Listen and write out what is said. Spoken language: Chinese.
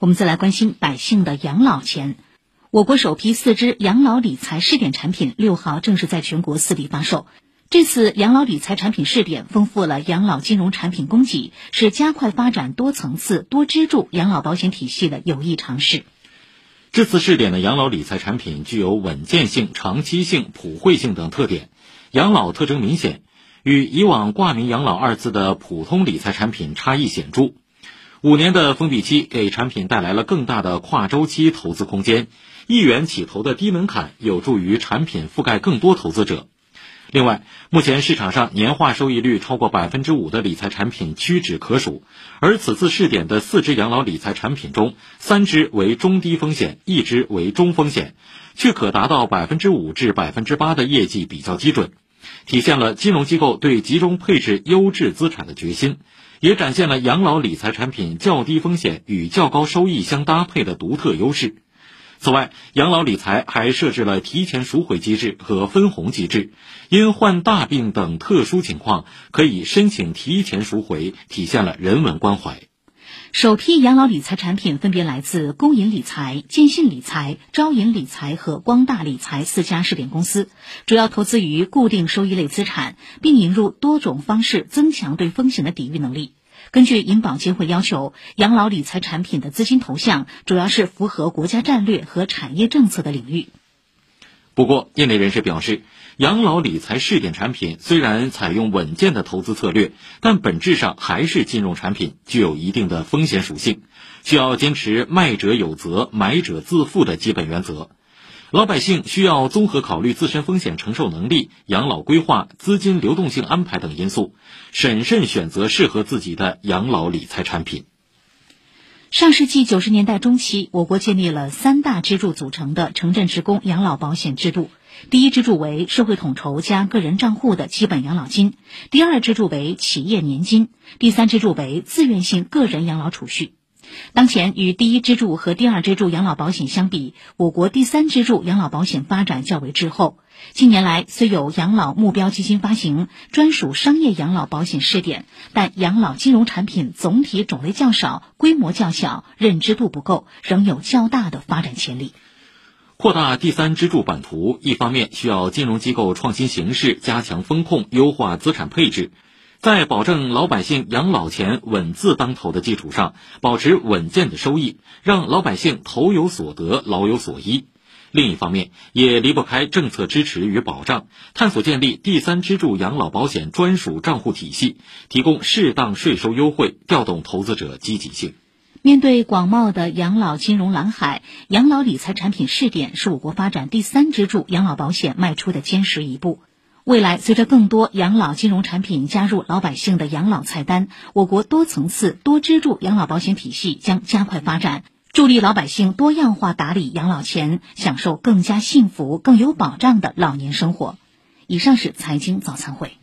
我们再来关心百姓的养老钱。我国首批四支养老理财试点产品六号正式在全国四地发售。这次养老理财产品试点丰富了养老金融产品供给，是加快发展多层次、多支柱养老保险体系的有益尝试。这次试点的养老理财产品具有稳健性、长期性、普惠性等特点，养老特征明显，与以往挂名“养老”二字的普通理财产品差异显著。五年的封闭期给产品带来了更大的跨周期投资空间，一元起投的低门槛有助于产品覆盖更多投资者。另外，目前市场上年化收益率超过百分之五的理财产品屈指可数，而此次试点的四只养老理财产品中，三只为中低风险，一只为中风险，却可达到百分之五至百分之八的业绩比较基准，体现了金融机构对集中配置优质资产的决心。也展现了养老理财产品较低风险与较高收益相搭配的独特优势。此外，养老理财还设置了提前赎回机制和分红机制，因患大病等特殊情况可以申请提前赎回，体现了人文关怀。首批养老理财产品分别来自工银理财、建信理财、招银理财和光大理财四家试点公司，主要投资于固定收益类资产，并引入多种方式增强对风险的抵御能力。根据银保监会要求，养老理财产品的资金投向主要是符合国家战略和产业政策的领域。不过，业内人士表示，养老理财试点产品虽然采用稳健的投资策略，但本质上还是金融产品，具有一定的风险属性，需要坚持卖者有责、买者自负的基本原则。老百姓需要综合考虑自身风险承受能力、养老规划、资金流动性安排等因素，审慎选择适合自己的养老理财产品。上世纪九十年代中期，我国建立了三大支柱组成的城镇职工养老保险制度。第一支柱为社会统筹加个人账户的基本养老金，第二支柱为企业年金，第三支柱为自愿性个人养老储蓄。当前与第一支柱和第二支柱养老保险相比，我国第三支柱养老保险发展较为滞后。近年来，虽有养老目标基金发行、专属商业养老保险试点，但养老金融产品总体种类较少、规模较小、认知度不够，仍有较大的发展潜力。扩大第三支柱版图，一方面需要金融机构创新形式，加强风控，优化资产配置。在保证老百姓养老钱稳字当头的基础上，保持稳健的收益，让老百姓投有所得、老有所依。另一方面，也离不开政策支持与保障，探索建立第三支柱养老保险专属账户体系，提供适当税收优惠，调动投资者积极性。面对广袤的养老金融蓝海，养老理财产品试点是我国发展第三支柱养老保险迈出的坚实一步。未来，随着更多养老金融产品加入老百姓的养老菜单，我国多层次、多支柱养老保险体系将加快发展，助力老百姓多样化打理养老钱，享受更加幸福、更有保障的老年生活。以上是财经早餐会。